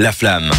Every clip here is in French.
La Flamme.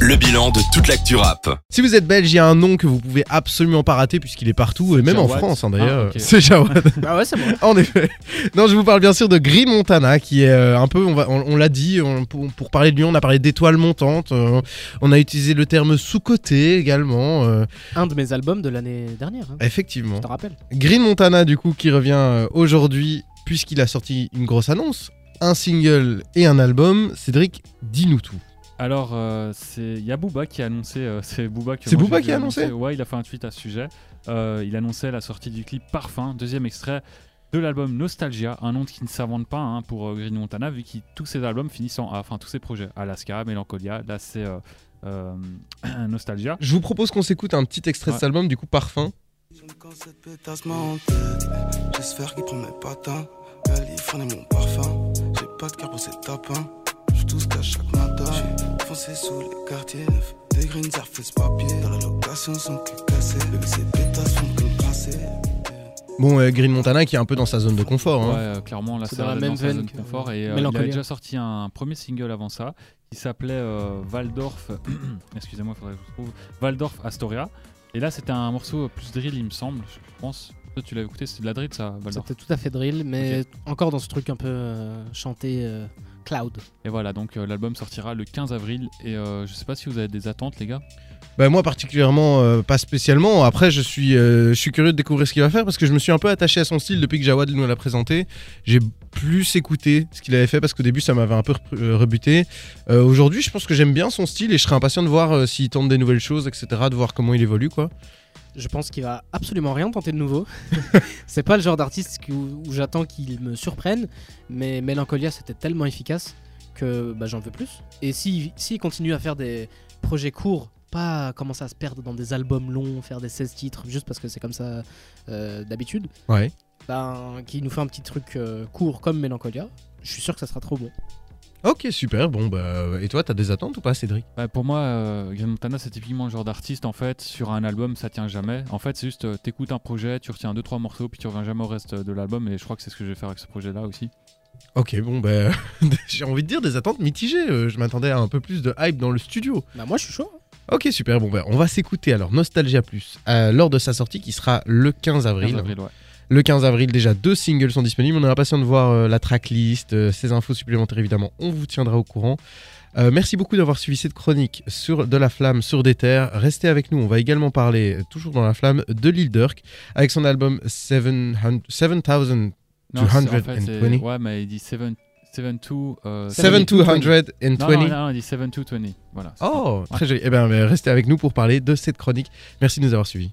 Le bilan de toute l'actu rap. Si vous êtes belge, il y a un nom que vous pouvez absolument pas rater puisqu'il est partout, et même en. France hein, d'ailleurs. Ah, ok. C'est Jawad. Bah ouais, c'est bon. En effet. Non, je vous parle bien sûr de Green Montana, qui est euh, un peu, on, va- on- on l'a dit, on- pour, pour parler de lui, on a parlé d'étoiles montantes, euh, on a utilisé le terme sous-côté également, euh, Un de mes albums de l'année dernière. hein. effectivement. Je te rappelle. Green Montana, du coup, qui revient aujourd'hui, puisqu'il a sorti une grosse annonce, un single et un album. Cédric, dis-nous tout. Alors, euh, c'est il y a Booba qui a annoncé. euh, c'est Booba, que C'est moi, Booba j'ai qui a annoncé. Ouais, il a fait un tweet à ce sujet. Euh, il annonçait la sortie du clip Parfum, deuxième extrait de l'album Nostalgia, un nom qui ne s'invente pas hein, pour euh, Green Montana, vu que tous ses albums finissent en A, enfin tous ses projets. Alaska, Melancholia, là c'est euh, euh, Nostalgia. Je vous propose qu'on s'écoute un petit extrait de cet album, du coup, Parfum. Quand cette pétasse m'a en tête, j'espère qu'il prend mes patins. Californie mon parfum, j'ai pas de cœur pour ces tapins. J'suis tout ce qu'à chaque matin, j'suis foncé sous les quartiers neufs. Des greens surface papier, dans la location son cul cassé. Bébé ces pétasses font que me crasser. Bon, euh, Green Montana qui est un peu dans sa zone de confort. Ouais, hein. euh, clairement, là C'est dans la dans, même sa veine zone de que confort. Et euh, il avait déjà sorti un premier single avant ça, qui s'appelait euh, Waldorf. Excusez-moi, il faudrait que je trouve. Waldorf Astoria. Et là, c'était un morceau plus drill, il me semble, je pense. Toi, tu l'avais écouté, c'est de la drill, ça. C'était tout à fait drill, mais encore dans ce truc un peu euh, chanté euh, cloud. Et voilà, donc euh, l'album sortira le 15 avril. Et euh, je sais pas si vous avez des attentes, les gars. Bah, moi particulièrement, euh, pas spécialement. Après, je suis, euh, je suis curieux de découvrir ce qu'il va faire parce que je me suis un peu attaché à son style depuis que Jawad nous l'a présenté. J'ai plus écouté ce qu'il avait fait parce qu'au début ça m'avait un peu rebuté. Euh, Aujourd'hui, je pense que j'aime bien son style et je serais impatient de voir euh, s'il tente des nouvelles choses, etc. De voir comment il évolue, quoi. Je pense qu'il va absolument rien tenter de nouveau. c'est pas le genre d'artiste où, où j'attends qu'il me surprenne, mais Melancholia c'était tellement efficace que bah, j'en veux plus. Et s'il s'il continue à faire des projets courts, pas commencer à se perdre dans des albums longs, faire des 16 titres juste parce que c'est comme ça euh, d'habitude, Ouais. ben, qui nous fait un petit truc euh, court comme Melancholia, je suis sûr que ça sera trop bon. Ok, super. Bon, bah, et toi, t'as des attentes ou pas, Cédric? Bah, pour moi, euh, Green Montana, c'est typiquement le genre d'artiste, en fait, sur un album, ça tient jamais. En fait, c'est juste, euh, t'écoutes un projet, tu retiens 2-3 morceaux, puis tu reviens jamais au reste de l'album. Et je crois que c'est ce que je vais faire avec ce projet-là aussi. Ok, bon, bah, j'ai envie de dire des attentes mitigées. Euh, je m'attendais à un peu plus de hype dans le studio. Bah, moi je suis chaud. hein. Ok, super. Bon, bah, on va s'écouter alors Nostalgia Plus euh, lors de sa sortie qui sera le 15 avril. 15 avril, ouais. Le 15 avril, déjà deux singles sont disponibles. On est impatient de voir euh, la tracklist, euh, ces infos supplémentaires évidemment. On vous tiendra au courant. Euh, merci beaucoup d'avoir suivi cette chronique sur de la flamme sur des terres. Restez avec nous. On va également parler, toujours dans la flamme, de Lil Durk avec son album 700 7000. Non, c'est- en fait, 220. c'est- ouais, mais il dit 7 72. Euh, 7220. non, non, non, il dit 7 220. Voilà. Oh, très joli. Eh bien, restez avec nous pour parler de cette chronique. Merci de nous avoir suivis.